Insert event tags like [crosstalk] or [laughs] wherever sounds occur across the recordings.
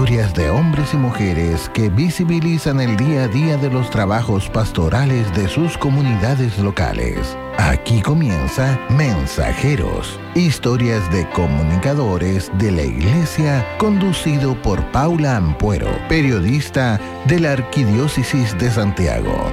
historias de hombres y mujeres que visibilizan el día a día de los trabajos pastorales de sus comunidades locales. Aquí comienza Mensajeros, historias de comunicadores de la Iglesia, conducido por Paula Ampuero, periodista de la Arquidiócesis de Santiago.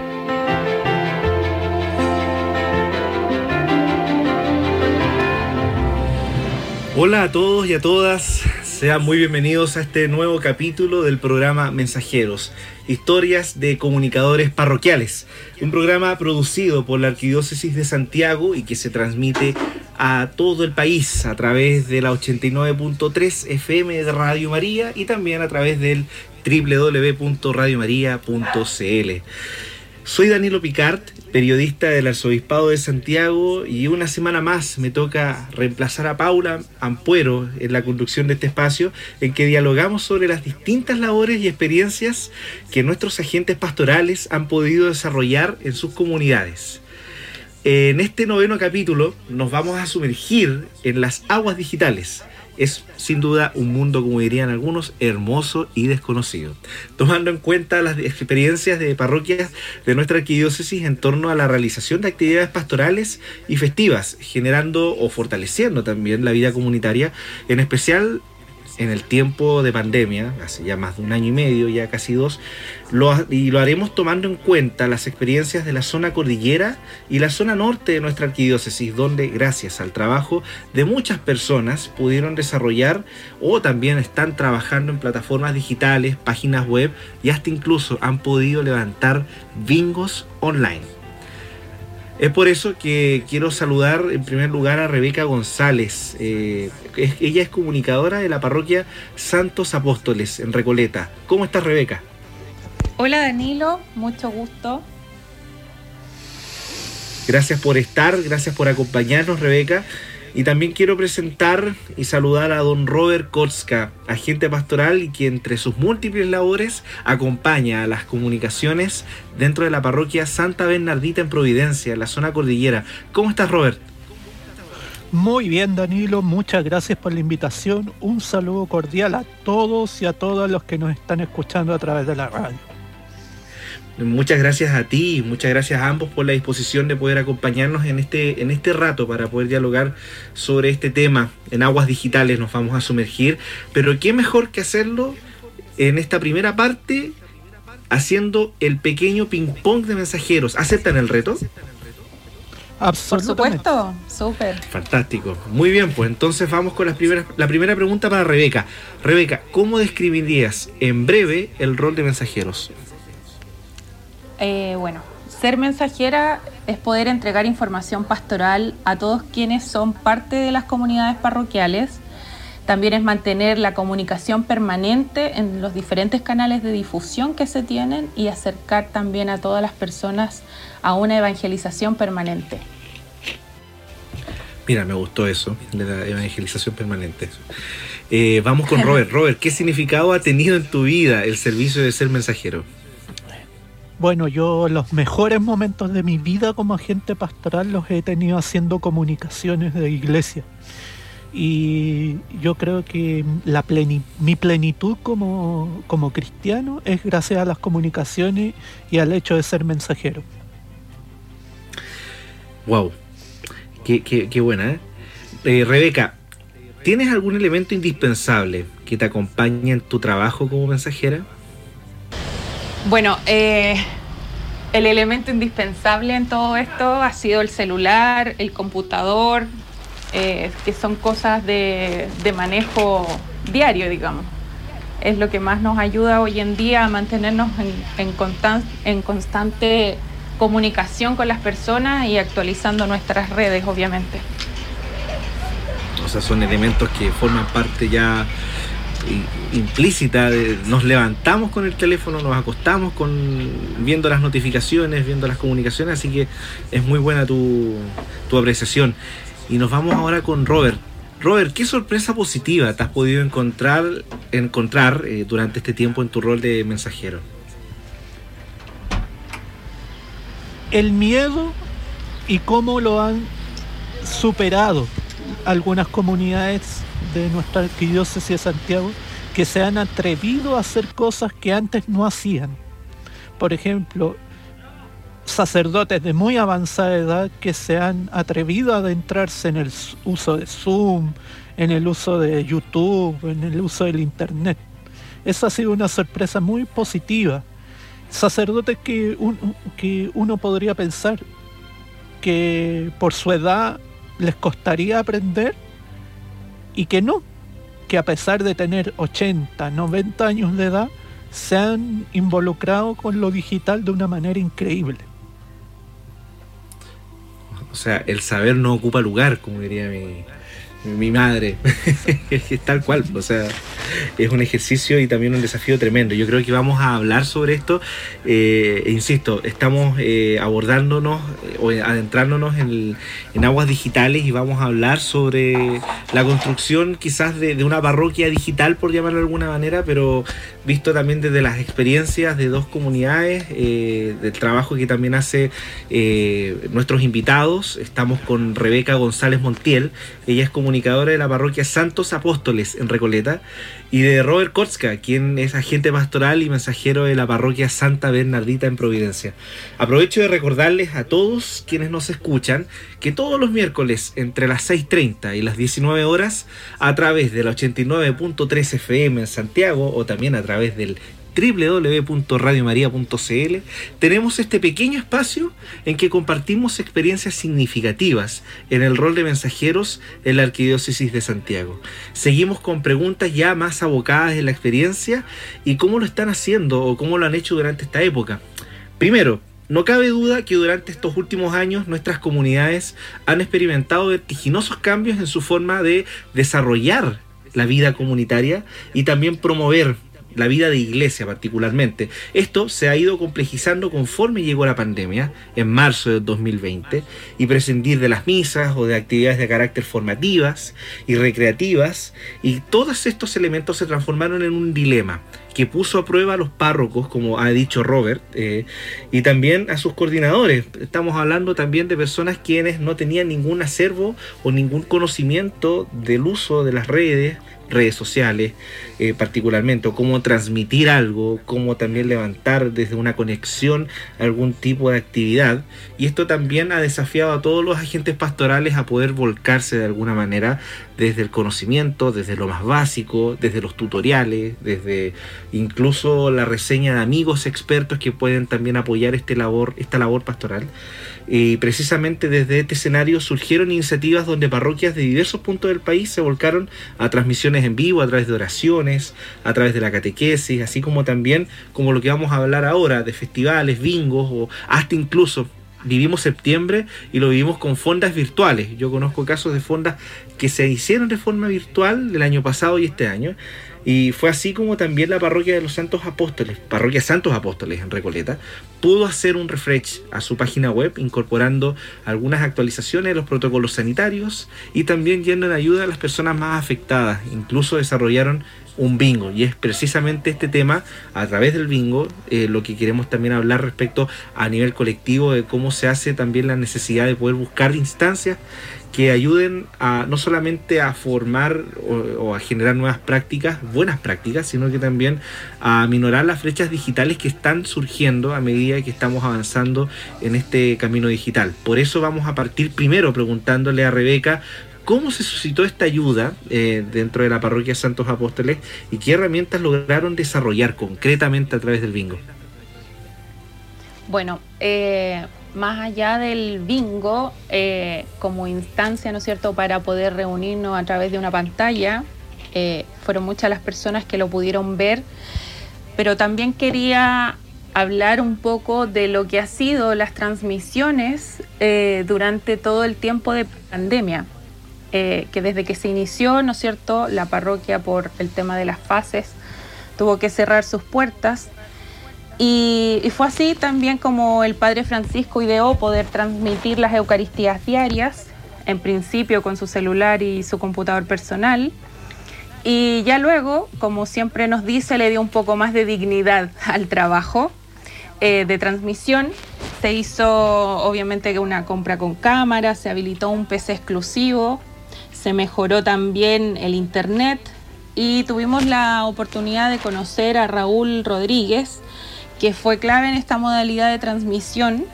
Hola a todos y a todas, sean muy bienvenidos a este nuevo capítulo del programa Mensajeros, historias de comunicadores parroquiales, un programa producido por la Arquidiócesis de Santiago y que se transmite a todo el país a través de la 89.3 FM de Radio María y también a través del www.radiomaria.cl. Soy Danilo Picard, periodista del Arzobispado de Santiago y una semana más me toca reemplazar a Paula Ampuero en la conducción de este espacio en que dialogamos sobre las distintas labores y experiencias que nuestros agentes pastorales han podido desarrollar en sus comunidades. En este noveno capítulo nos vamos a sumergir en las aguas digitales es sin duda un mundo, como dirían algunos, hermoso y desconocido. Tomando en cuenta las experiencias de parroquias de nuestra arquidiócesis en torno a la realización de actividades pastorales y festivas, generando o fortaleciendo también la vida comunitaria, en especial en el tiempo de pandemia, hace ya más de un año y medio, ya casi dos, y lo haremos tomando en cuenta las experiencias de la zona cordillera y la zona norte de nuestra arquidiócesis, donde gracias al trabajo de muchas personas pudieron desarrollar o también están trabajando en plataformas digitales, páginas web y hasta incluso han podido levantar bingos online. Es por eso que quiero saludar en primer lugar a Rebeca González. Eh, ella es comunicadora de la parroquia Santos Apóstoles en Recoleta. ¿Cómo estás, Rebeca? Hola, Danilo. Mucho gusto. Gracias por estar, gracias por acompañarnos, Rebeca. Y también quiero presentar y saludar a don Robert Kotska, agente pastoral y que entre sus múltiples labores acompaña a las comunicaciones dentro de la parroquia Santa Bernardita en Providencia, en la zona cordillera. ¿Cómo estás, Robert? Muy bien, Danilo, muchas gracias por la invitación. Un saludo cordial a todos y a todos los que nos están escuchando a través de la radio. Muchas gracias a ti, muchas gracias a ambos por la disposición de poder acompañarnos en este, en este rato para poder dialogar sobre este tema. En aguas digitales nos vamos a sumergir, pero qué mejor que hacerlo en esta primera parte haciendo el pequeño ping-pong de mensajeros. ¿Aceptan el reto? Por supuesto, súper. Fantástico. Muy bien, pues entonces vamos con las primeras, la primera pregunta para Rebeca. Rebeca, ¿cómo describirías en breve el rol de mensajeros? Eh, bueno, ser mensajera es poder entregar información pastoral a todos quienes son parte de las comunidades parroquiales. También es mantener la comunicación permanente en los diferentes canales de difusión que se tienen y acercar también a todas las personas a una evangelización permanente. Mira, me gustó eso, la evangelización permanente. Eh, vamos con Robert. [laughs] Robert, ¿qué significado ha tenido en tu vida el servicio de ser mensajero? Bueno, yo los mejores momentos de mi vida como agente pastoral los he tenido haciendo comunicaciones de iglesia. Y yo creo que la mi plenitud como, como cristiano es gracias a las comunicaciones y al hecho de ser mensajero. Wow, qué, qué, buena, ¿eh? ¿eh? Rebeca, ¿tienes algún elemento indispensable que te acompañe en tu trabajo como mensajera? Bueno, eh, el elemento indispensable en todo esto ha sido el celular, el computador, eh, que son cosas de, manejo diario, digamos. Es lo que más nos ayuda hoy en día a mantenernos en, en constante comunicación con las personas y actualizando nuestras redes, obviamente. O sea, son elementos que forman parte ya implícita nos levantamos con el teléfono, nos acostamos con viendo las notificaciones, viendo las comunicaciones, así que es muy buena tu, tu apreciación. Y nos vamos ahora con Robert. Robert, ¿qué sorpresa positiva te has podido encontrar, encontrar eh, durante este tiempo en tu rol de mensajero? El miedo y cómo lo han superado algunas comunidades de nuestra arquidiócesis de Santiago que se han atrevido a hacer cosas que antes no hacían. Por ejemplo, sacerdotes de muy avanzada edad que se han atrevido a adentrarse en el uso de Zoom, en el uso de YouTube, en el uso del Internet. Esa ha sido una sorpresa muy positiva. Sacerdotes que, que uno podría pensar que por su edad les costaría aprender y que no, que a pesar de tener 80, 90 años de edad, se han involucrado con lo digital de una manera increíble. O sea, el saber no ocupa lugar, como diría mi, mi madre. [laughs] tal cual. O sea, es un ejercicio y también un desafío tremendo. Yo creo que vamos a hablar sobre esto. Eh, insisto, estamos eh, abordándonos eh, o adentrándonos en, aguas digitales y vamos a hablar sobre la construcción quizás de, una parroquia digital, por llamarlo de alguna manera, pero visto también desde las experiencias de dos comunidades, del trabajo que también hace nuestros invitados. Estamos con Rebeca González Montiel. Ella es comunicadora de la parroquia Santos Apóstoles en Recoleta y de Robert Kotzka, quien es agente pastoral y mensajero de la parroquia Santa Bernardita en Providencia. Aprovecho de recordarles a todos quienes nos escuchan que todos los miércoles entre las 6.30 y las 19 horas a través de la 89.3 FM en Santiago o también a través del www.radiomaria.cl, tenemos este pequeño espacio en que compartimos experiencias significativas en el rol de mensajeros en la Arquidiócesis de Santiago. Seguimos con preguntas ya más abocadas en la experiencia y cómo lo están haciendo o cómo lo han hecho durante esta época. Primero, no cabe duda que durante estos últimos años nuestras comunidades han experimentado vertiginosos cambios en su forma de desarrollar la vida comunitaria y también promover la vida de iglesia particularmente. Esto se ha ido complejizando conforme llegó la pandemia en marzo de 2020 y prescindir de las misas o de actividades de carácter formativas y recreativas y todos estos elementos se transformaron en un dilema que puso a prueba a los párrocos, como ha dicho Robert, eh, y también a sus coordinadores. Estamos hablando también de personas quienes no tenían ningún acervo o ningún conocimiento del uso de las redes, redes sociales eh, particularmente, o cómo transmitir algo, cómo también levantar desde una conexión algún tipo de actividad. Y esto también ha desafiado a todos los agentes pastorales a poder volcarse de alguna manera desde el conocimiento, desde lo más básico, desde los tutoriales, desde incluso la reseña de amigos expertos que pueden también apoyar este labor, esta labor pastoral. Y precisamente desde este escenario surgieron iniciativas donde parroquias de diversos puntos del país se volcaron a transmisiones en vivo a través de oraciones, a través de la catequesis, así como también como lo que vamos a hablar ahora de festivales, bingos o hasta incluso vivimos septiembre y lo vivimos con fondas virtuales. Yo conozco casos de fondas que se hicieron de forma virtual el año pasado y este año y fue así como también la parroquia de los Santos Apóstoles, parroquia Santos Apóstoles en Recoleta, pudo hacer un refresh a su página web incorporando algunas actualizaciones de los protocolos sanitarios y también yendo en ayuda a las personas más afectadas. Incluso desarrollaron un bingo y es precisamente este tema a través del bingo eh, lo que queremos también hablar respecto a nivel colectivo de cómo se hace también la necesidad de poder buscar instancias que ayuden a no solamente a formar o, a generar nuevas prácticas, buenas prácticas, sino que también a minorar las flechas digitales que están surgiendo a medida que estamos avanzando en este camino digital. Por eso vamos a partir primero preguntándole a Rebeca cómo se suscitó esta ayuda eh, dentro de la parroquia Santos Apóstoles y qué herramientas lograron desarrollar concretamente a través del bingo. Bueno, eh, más allá del bingo, eh, como instancia, ¿no es cierto?, para poder reunirnos a través de una pantalla, fueron muchas las personas que lo pudieron ver, pero también quería hablar un poco de lo que ha sido las transmisiones durante todo el tiempo de pandemia, que desde que se inició, ¿no es cierto?, la parroquia por el tema de las fases tuvo que cerrar sus puertas y, fue así también como el Padre Francisco ideó poder transmitir las Eucaristías diarias, en principio con su celular y su computador personal. Y ya luego, como siempre nos dice, le dio un poco más de dignidad al trabajo eh, de transmisión. Se hizo obviamente una compra con cámara, se habilitó un PC exclusivo, se mejoró también el internet y tuvimos la oportunidad de conocer a Raúl Rodríguez, que fue clave en esta modalidad de transmisión.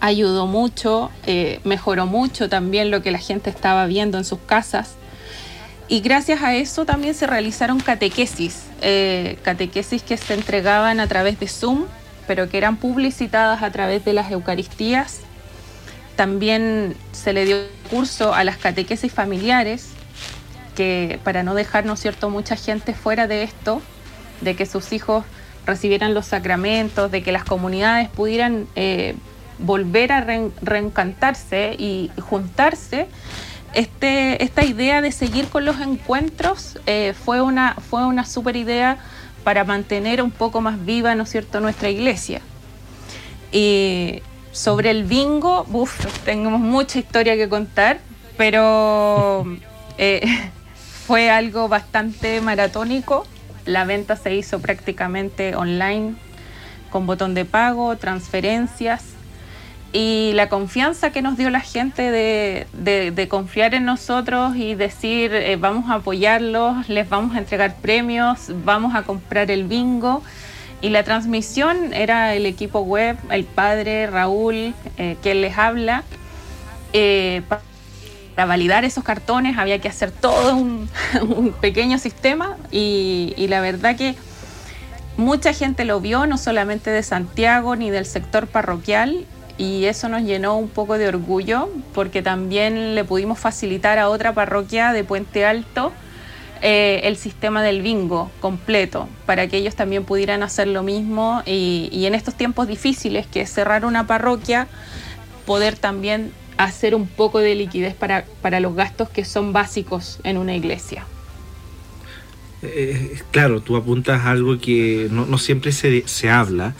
Ayudó mucho, eh, mejoró mucho también lo que la gente estaba viendo en sus casas. Y gracias a eso también se realizaron catequesis, eh, catequesis que se entregaban a través de Zoom, pero que eran publicitadas a través de las Eucaristías. También se le dio curso a las catequesis familiares, que para no dejar, ¿no cierto?, mucha gente fuera de esto, de que sus hijos recibieran los sacramentos, de que las comunidades pudieran eh, volver a reencantarse y juntarse, este, esta idea de seguir con los encuentros eh, fue una, fue una super idea para mantener un poco más viva, ¿no es cierto?, nuestra iglesia. Y sobre el bingo, uff, tenemos mucha historia que contar, pero eh, [laughs] fue algo bastante maratónico. La venta se hizo prácticamente online, con botón de pago, transferencias y la confianza que nos dio la gente de, confiar en nosotros y decir eh, vamos a apoyarlos, les vamos a entregar premios, vamos a comprar el bingo. Y la transmisión era el equipo web, el padre Raúl, eh, que les habla. Eh, para validar esos cartones había que hacer todo un, [laughs] pequeño sistema y la verdad que mucha gente lo vio, no solamente de Santiago ni del sector parroquial, y eso nos llenó un poco de orgullo porque también le pudimos facilitar a otra parroquia de Puente Alto eh, el sistema del bingo completo para que ellos también pudieran hacer lo mismo y, en estos tiempos difíciles que cerrar una parroquia poder también hacer un poco de liquidez para, para los gastos que son básicos en una iglesia. Eh, claro, tú apuntas algo que no, no siempre se, se habla,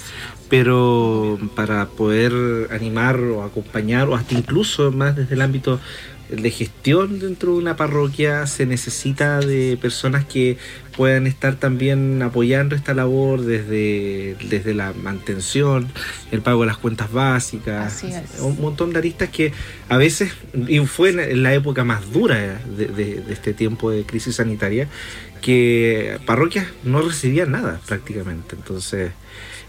pero para poder animar o acompañar o hasta incluso más desde el ámbito de gestión dentro de una parroquia se necesita de personas que puedan estar también apoyando esta labor desde, desde la mantención, el pago de las cuentas básicas, un montón de aristas que a veces, y fue en la época más dura de, de este tiempo de crisis sanitaria, que parroquias no recibían nada prácticamente. Entonces,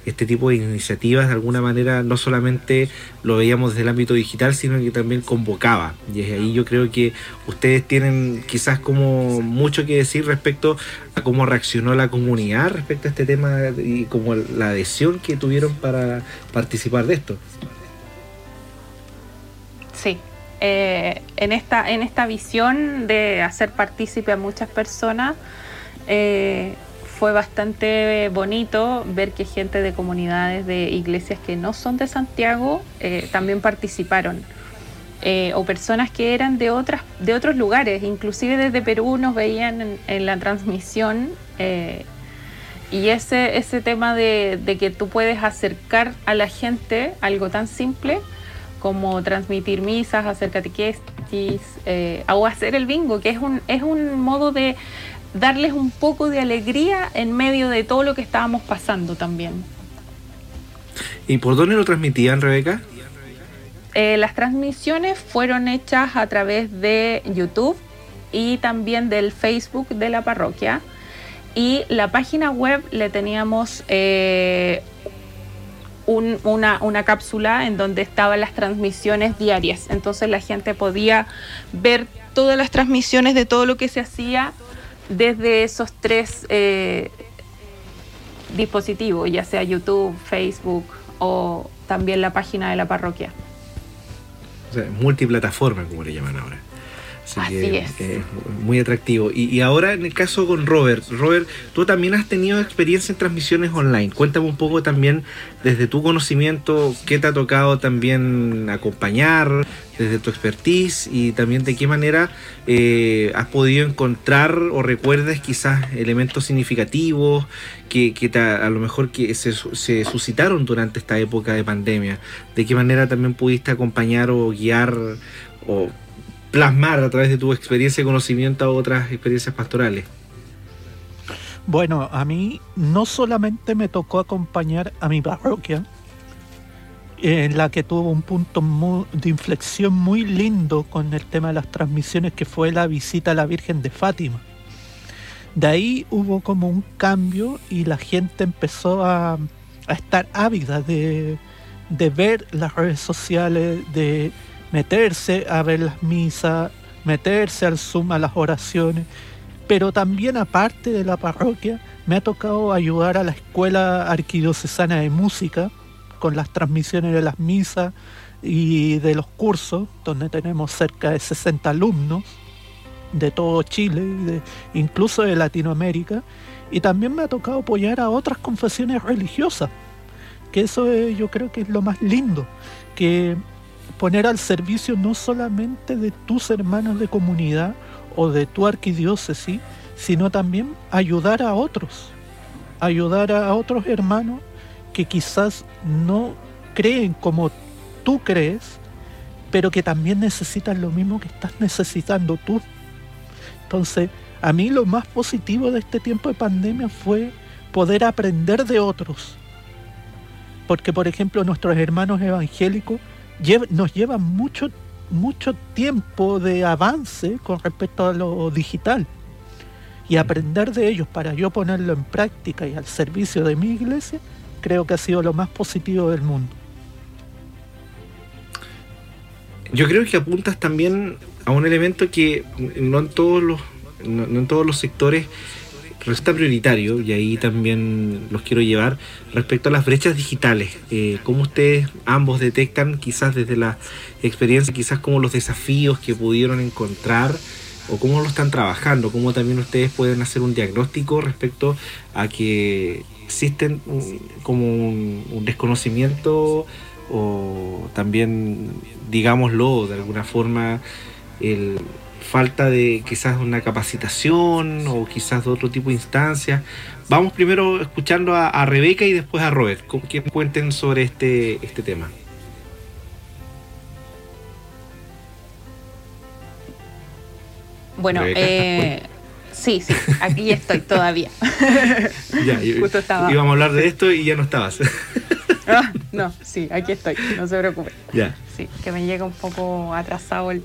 este tipo de iniciativas de alguna manera no solamente lo veíamos desde el ámbito digital, sino que también convocaba. Y es ahí yo creo que ustedes tienen quizás como mucho que decir respecto cómo reaccionó la comunidad respecto a este tema y como la adhesión que tuvieron para participar de esto. Sí, eh, en, esta, en esta visión de hacer partícipe a muchas personas, eh, fue bastante bonito ver que gente de comunidades de iglesias que no son de Santiago eh, también participaron. Eh, o personas que eran de otras de otros lugares, inclusive desde Perú nos veían en, la transmisión eh, y ese, ese tema de, de, que tú puedes acercar a la gente algo tan simple como transmitir misas, hacer catequesis o hacer el bingo, que es un, es un modo de darles un poco de alegría en medio de todo lo que estábamos pasando también. ¿Y por dónde lo transmitían, Rebeca? Eh, las transmisiones fueron hechas a través de YouTube y también del Facebook de la parroquia. Y la página web le teníamos eh, una, una, cápsula en donde estaban las transmisiones diarias. Entonces la gente podía ver todas las transmisiones de todo lo que se hacía desde esos tres eh, dispositivos, ya sea YouTube, Facebook o también la página de la parroquia. Sea, multiplataforma, como le llaman ahora. Así, es. muy atractivo. Y, ahora en el caso con Robert, Robert, tú también has tenido experiencia en transmisiones online. Cuéntame un poco también desde tu conocimiento, qué te ha tocado también acompañar, desde tu expertise y también de qué manera eh, has podido encontrar o recuerdes quizás elementos significativos que, a lo mejor que se, se suscitaron durante esta época de pandemia. De qué manera también pudiste acompañar o guiar o plasmar a través de tu experiencia y conocimiento a otras experiencias pastorales? Bueno, a mí no solamente me tocó acompañar a mi parroquia, en la que tuvo un punto de inflexión muy lindo con el tema de las transmisiones, que fue la visita a la Virgen de Fátima. De ahí hubo como un cambio y la gente empezó a, estar ávida de, de ver las redes sociales, de meterse a ver las misas, meterse al Zoom a las oraciones, pero también aparte de la parroquia, me ha tocado ayudar a la Escuela Arquidiocesana de Música con las transmisiones de las misas y de los cursos, donde tenemos cerca de 60 alumnos de todo Chile, incluso de Latinoamérica, y también me ha tocado apoyar a otras confesiones religiosas, que eso yo creo que es lo más lindo, que poner al servicio no solamente de tus hermanos de comunidad o de tu arquidiócesis, sino también ayudar a otros, ayudar a otros hermanos que quizás no creen como tú crees, pero que también necesitan lo mismo que estás necesitando tú. Entonces, a mí lo más positivo de este tiempo de pandemia fue poder aprender de otros. Porque, por ejemplo, nuestros hermanos evangélicos nos llevan mucho, mucho tiempo de avance con respecto a lo digital y aprender de ellos para yo ponerlo en práctica y al servicio de mi iglesia, creo que ha sido lo más positivo del mundo. Yo creo que apuntas también a un elemento que no en todos los, no, en todos los sectores resulta prioritario y ahí también los quiero llevar respecto a las brechas digitales. Eh, ¿Cómo ustedes ambos detectan quizás desde la experiencia, quizás como los desafíos que pudieron encontrar o cómo lo están trabajando, cómo también ustedes pueden hacer un diagnóstico respecto a que existen como un, desconocimiento o también, digámoslo, de alguna forma, el falta de quizás una capacitación o quizás de otro tipo de instancias. Vamos primero escuchando a, Rebeca y después a Robert, que cuenten sobre este, este tema. Bueno, eh, sí, sí, aquí estoy todavía. [laughs] ya, Justo estaba. íbamos a hablar de esto y ya no estabas. [laughs] Ah, no, sí, aquí estoy, no se preocupe. Ya. Sí, que me llega un poco atrasado el,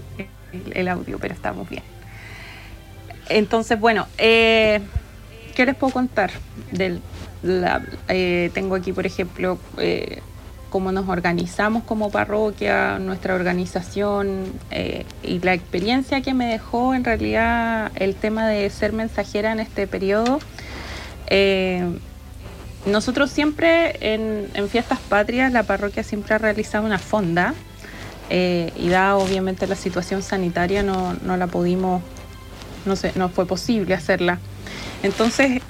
audio, pero estamos bien. Entonces, bueno, eh, ¿qué les puedo contar? Del, eh, tengo aquí, por ejemplo, eh, cómo nos organizamos como parroquia, nuestra organización eh, y la experiencia que me dejó en realidad el tema de ser mensajera en este periodo. Eh, nosotros siempre en, fiestas patrias, la parroquia siempre ha realizado una fonda eh, y da obviamente la situación sanitaria no, no la pudimos, no, sé, no fue posible hacerla. Entonces,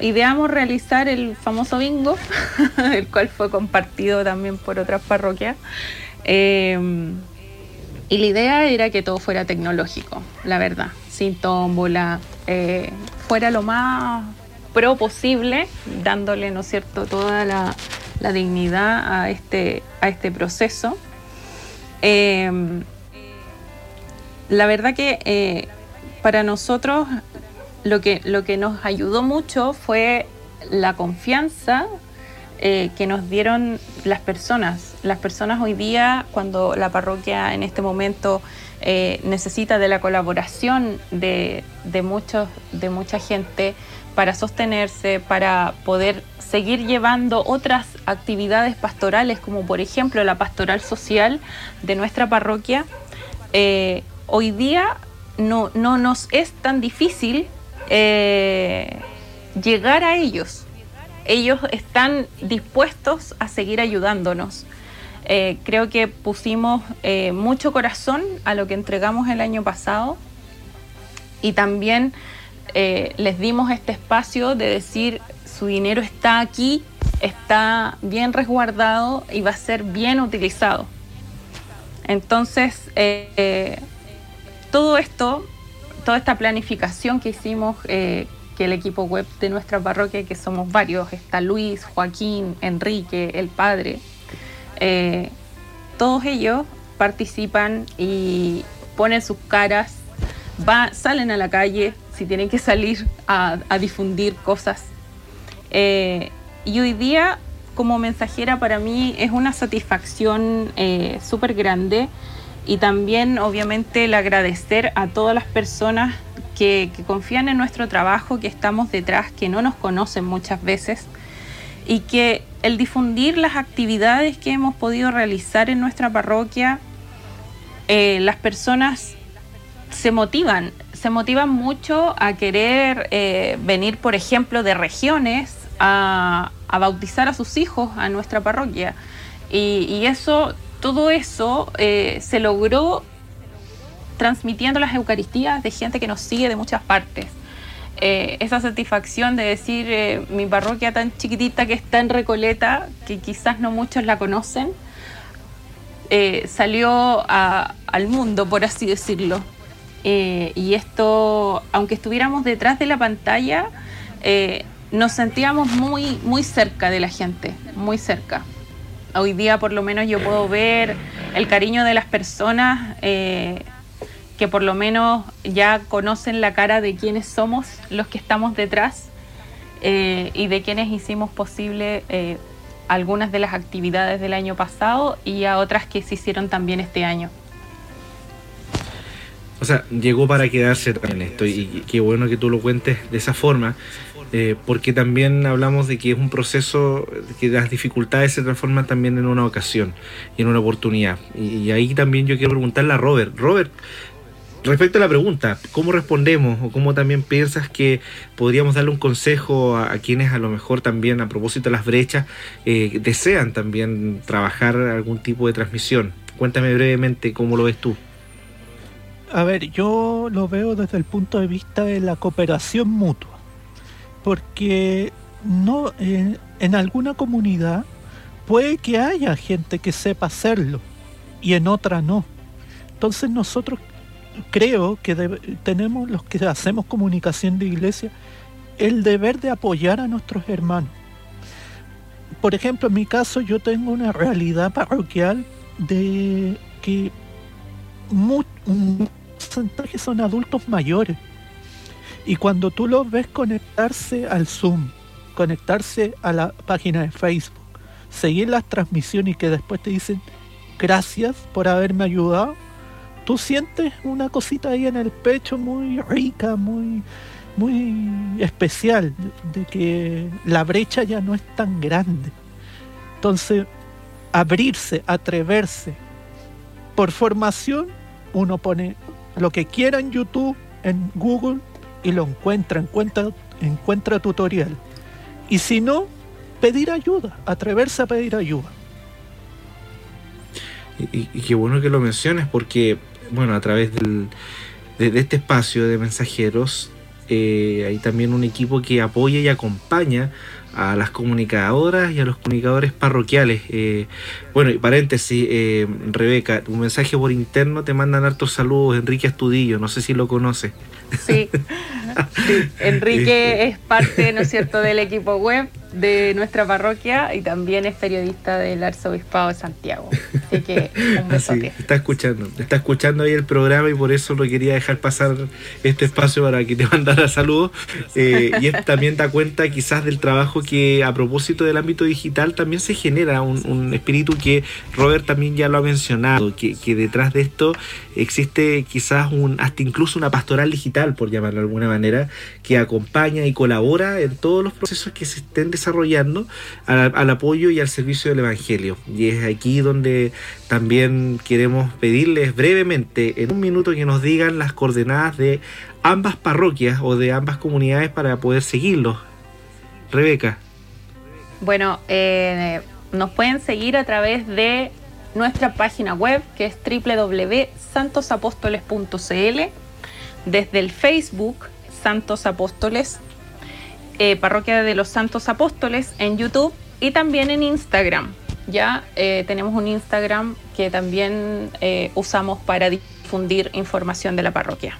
ideamos realizar el famoso bingo, [laughs] el cual fue compartido también por otras parroquias. Em, y la idea era que todo fuera tecnológico, la verdad, sin tómbola, eh, fuera lo más pro posible, dándole, ¿no es cierto?, toda la, dignidad a este, a este proceso. Em, la verdad que eh, para nosotros lo que, lo que nos ayudó mucho fue la confianza eh, que nos dieron las personas. Las personas hoy día, cuando la parroquia en este momento eh, necesita de la colaboración de, muchos, de mucha gente para sostenerse, para poder seguir llevando otras actividades pastorales, como por ejemplo la pastoral social de nuestra parroquia, eh, hoy día no, no nos es tan difícil eh, llegar a ellos. Ellos están dispuestos a seguir ayudándonos. Eh, creo que pusimos mucho corazón a lo que entregamos el año pasado y también les dimos este espacio de decir su dinero está aquí, está bien resguardado y va a ser bien utilizado. Entonces, todo esto toda esta planificación que hicimos, eh, que el equipo web de nuestra parroquia, que somos varios, está Luis, Joaquín, Enrique, el padre, eh, todos ellos participan y ponen sus caras, salen a la calle si tienen que salir a, difundir cosas. Eh, y hoy día, como mensajera, para mí es una satisfacción súper grande y también obviamente el agradecer a todas las personas que, confían en nuestro trabajo, que estamos detrás, que no nos conocen muchas veces y que el difundir las actividades que hemos podido realizar en nuestra parroquia, eh, las personas se motivan, se motivan mucho a querer eh, venir, por ejemplo, de regiones a, bautizar a sus hijos a nuestra parroquia. Y, eso, todo eso eh, se logró transmitiendo las Eucaristías de gente que nos sigue de muchas partes. Eh, esa satisfacción de decir eh, mi parroquia tan chiquitita que está en Recoleta, que quizás no muchos la conocen, eh, salió al mundo, por así decirlo. Y esto, aunque estuviéramos detrás de la pantalla, nos sentíamos muy, muy cerca de la gente, muy cerca. Hoy día por lo menos yo puedo ver el cariño de las personas que por lo menos ya conocen la cara de quiénes somos los que estamos detrás eh, y de quienes hicimos posible eh, algunas de las actividades del año pasado y a otras que se hicieron también este año. O sea, llegó para quedarse también esto y qué bueno que tú lo cuentes de esa forma, eh, porque también hablamos de que es un proceso que las dificultades se transforman también en una ocasión y en una oportunidad. Y, ahí también yo quiero preguntarle a Robert. Robert, Respecto a la pregunta, ¿cómo respondemos o cómo también piensas que podríamos darle un consejo a, quienes a lo mejor también a propósito de las brechas eh, desean también trabajar algún tipo de transmisión? Cuéntame brevemente cómo lo ves tú. A ver, yo lo veo desde el punto de vista de la cooperación mutua, porque no en alguna comunidad puede que haya gente que sepa hacerlo y en otra no. Entonces nosotros creo que tenemos los que hacemos comunicación de iglesia el deber de apoyar a nuestros hermanos. Por ejemplo, en mi caso yo tengo una realidad parroquial de que un porcentaje son adultos mayores. Y cuando tú los ves conectarse al Zoom, conectarse a la página de Facebook, seguir las transmisiones y que después te dicen gracias por haberme ayudado, tú sientes una cosita ahí en el pecho muy rica, muy, muy especial, de que la brecha ya no es tan grande. Entonces, abrirse, atreverse. Por formación, uno pone lo que quiera en YouTube, en Google, y lo encuentra, encuentra, encuentra tutorial. Y si no, pedir ayuda, atreverse a pedir ayuda. Y, qué bueno que lo menciones porque bueno, a través del, de, este espacio de mensajeros, eh, hay también un equipo que apoya y acompaña a las comunicadoras y a los comunicadores parroquiales. Eh, bueno, y paréntesis, eh, Rebeca, un mensaje por interno te mandan hartos saludos, Enrique Astudillo, no sé si lo conoce. Sí, [laughs] Enrique es parte, ¿no es cierto?, del equipo web de nuestra parroquia y también es periodista del Arzobispado de Santiago. Así que [laughs] un besote. está escuchando, está escuchando ahí el programa y por eso lo quería dejar pasar este espacio para que te [laughs] mandara saludos. Eh, y también da cuenta quizás del trabajo que a propósito del ámbito digital también se genera un, espíritu que Robert también ya lo ha mencionado, que, que detrás de esto existe quizás un, hasta incluso una pastoral digital, por llamarlo de alguna manera, que acompaña y colabora en todos los procesos que se estén desarrollando al, apoyo y al servicio del Evangelio. Y es aquí donde también queremos pedirles brevemente, en un minuto, que nos digan las coordenadas de ambas parroquias o de ambas comunidades para poder seguirlos. Rebeca. Bueno, eh, nos pueden seguir a través de nuestra página web que es www.santosapóstoles.cl, desde el Facebook Santos Apóstoles eh, Parroquia de los Santos Apóstoles en YouTube y también en Instagram. Ya eh, tenemos un Instagram que también eh, usamos para difundir información de la parroquia.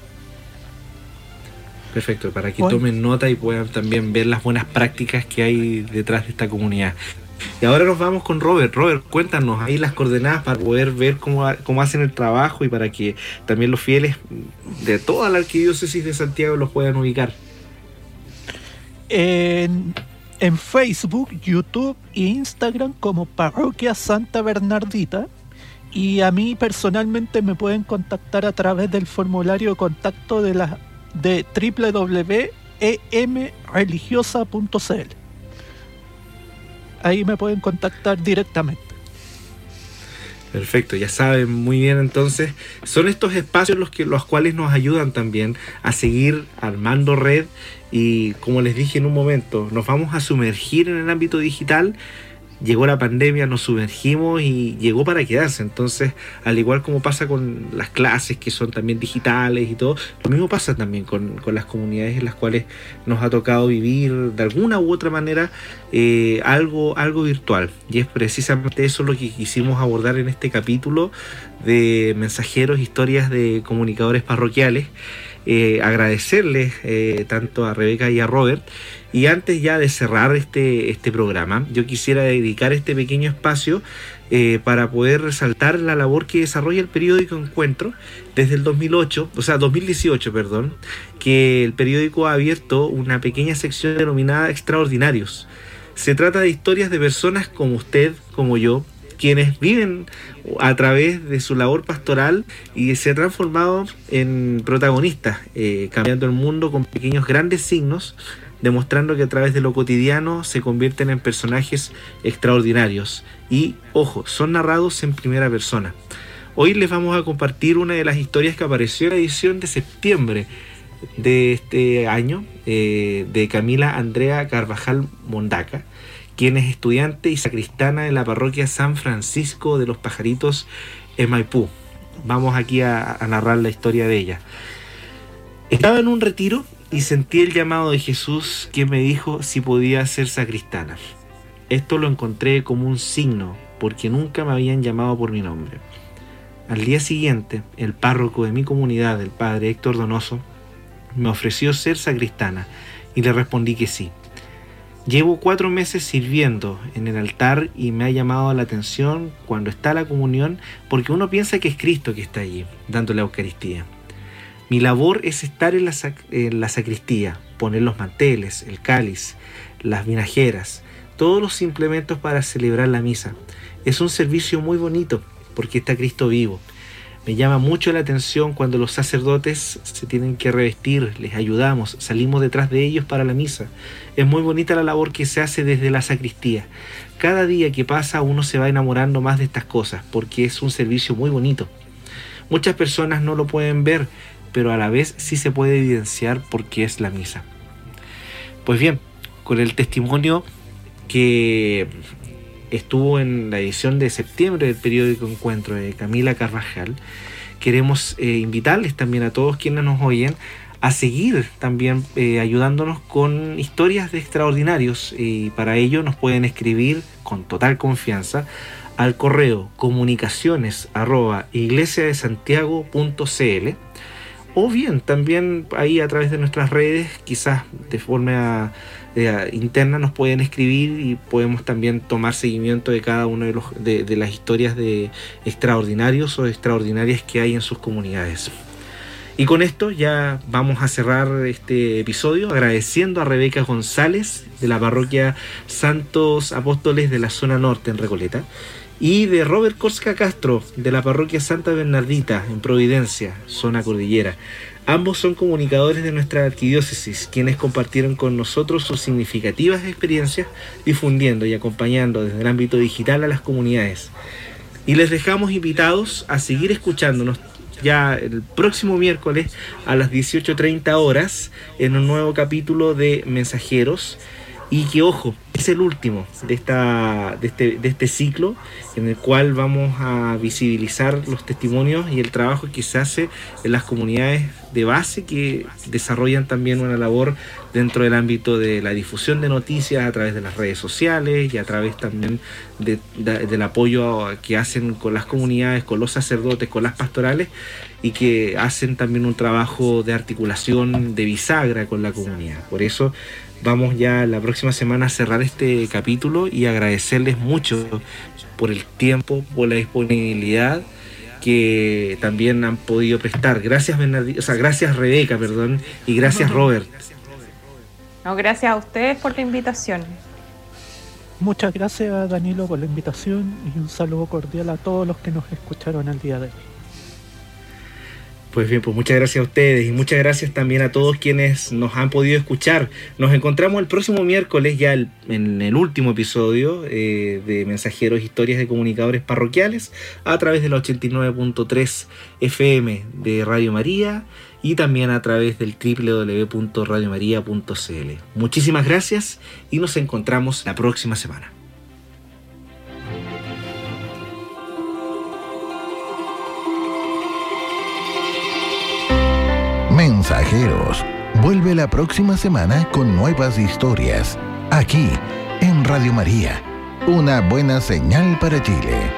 Perfecto, para que tomen nota y puedan también ver las buenas prácticas que hay detrás de esta comunidad. Y ahora nos vamos con Robert. Robert, cuéntanos ahí las coordenadas para poder ver cómo, cómo hacen el trabajo y para que también los fieles de toda la arquidiócesis de Santiago los puedan ubicar en, Facebook, YouTube e Instagram como Parroquia Santa Bernardita. Y a mí personalmente me pueden contactar a través del formulario de contacto de de www.emreligiosa.cl. Ahí me pueden contactar directamente. Perfecto, ya saben muy bien entonces, son estos espacios los, que, los cuales nos ayudan también a seguir armando red y como les dije en un momento, nos vamos a sumergir en el ámbito digital llegó la pandemia, nos sumergimos y llegó para quedarse. Entonces, al igual como pasa con las clases que son también digitales y todo, lo mismo pasa también con, las comunidades en las cuales nos ha tocado vivir de alguna u otra manera eh, algo, algo virtual. Y es precisamente eso lo que quisimos abordar en este capítulo de mensajeros, historias de comunicadores parroquiales. Eh, agradecerles eh, tanto a Rebeca y a Robert y antes ya de cerrar este, este programa, yo quisiera dedicar este pequeño espacio eh, para poder resaltar la labor que desarrolla el periódico Encuentro desde el 2008, o sea, 2018, perdón, que el periódico ha abierto una pequeña sección denominada Extraordinarios. Se trata de historias de personas como usted, como yo, quienes viven a través de su labor pastoral y se han transformado en protagonistas, eh, cambiando el mundo con pequeños grandes signos demostrando que a través de lo cotidiano se convierten en personajes extraordinarios y, ojo, son narrados en primera persona. Hoy les vamos a compartir una de las historias que apareció en la edición de septiembre de este año eh, de Camila Andrea Carvajal Mondaca, quien es estudiante y sacristana en la parroquia San Francisco de los Pajaritos en Maipú. Vamos aquí a narrar la historia de ella. Estaba en un retiro y sentí el llamado de Jesús que me dijo si podía ser sacristana. Esto lo encontré como un signo, porque nunca me habían llamado por mi nombre. Al día siguiente, el párroco de mi comunidad, el padre Héctor Donoso, me ofreció ser sacristana y le respondí que sí. Llevo cuatro meses sirviendo en el altar y me ha llamado la atención cuando está la comunión porque uno piensa que es Cristo que está allí, dando la Eucaristía. Mi labor es estar en la, sacristía, poner los manteles, el cáliz, las vinajeras, todos los implementos para celebrar la misa. Es un servicio muy bonito porque está Cristo vivo. Me llama mucho la atención cuando los sacerdotes se tienen que revestir, les ayudamos, salimos detrás de ellos para la misa. Es muy bonita la labor que se hace desde la sacristía. Cada día que pasa uno se va enamorando más de estas cosas porque es un servicio muy bonito. Muchas personas no lo pueden ver, pero a la vez sí se puede evidenciar porque es la misa. Pues bien, con el testimonio que estuvo en la edición de septiembre del periódico Encuentro de Camila Carvajal, queremos eh, invitarles también a todos quienes nos oyen a seguir también eh, ayudándonos con historias de extraordinarios y para ello nos pueden escribir con total confianza al correo comunicaciones arroba iglesiadesantiago.cl o bien también ahí a través de nuestras redes, quizás de forma eh, interna nos pueden escribir y podemos también tomar seguimiento de cada una de, los, de, las historias de extraordinarios o extraordinarias que hay en sus comunidades. Y con esto ya vamos a cerrar este episodio agradeciendo a Rebeca González de la parroquia Santos Apóstoles de la zona norte en Recoleta y de Robert Corska Castro, de la parroquia Santa Bernardita, en Providencia, zona cordillera. Ambos son comunicadores de nuestra arquidiócesis, quienes compartieron con nosotros sus significativas experiencias difundiendo y acompañando desde el ámbito digital a las comunidades. Y les dejamos invitados a seguir escuchándonos ya el próximo miércoles a las 18.30 horas en un nuevo capítulo de Mensajeros y que ojo, es el último de, esta, de, este, de este ciclo en el cual vamos a visibilizar los testimonios y el trabajo que se hace en las comunidades de base que desarrollan también una labor dentro del ámbito de la difusión de noticias a través de las redes sociales y a través también del apoyo que hacen con las comunidades, con los sacerdotes, con las pastorales y que hacen también un trabajo de articulación de bisagra con la comunidad. Por eso vamos ya la próxima semana a cerrar este capítulo y agradecerles mucho por el tiempo, por la disponibilidad que también han podido prestar. Gracias Bernardino, o sea, gracias Rebeca, perdón, y gracias [laughs] Robert. No, gracias a ustedes por la invitación. Muchas gracias Danilo por la invitación y un saludo cordial a todos los que nos escucharon el día de hoy. Pues bien, pues muchas gracias a ustedes y muchas gracias también a todos quienes nos han podido escuchar. Nos encontramos el próximo miércoles ya en el último episodio eh, de Mensajeros Historias de Comunicadores Parroquiales a través de la 89.3 FM de Radio María y también a través del www.radiomaria.cl. Muchísimas gracias y nos encontramos la próxima semana. Mensajeros. Vuelve la próxima semana con nuevas historias, aquí en Radio María, una buena señal para Chile.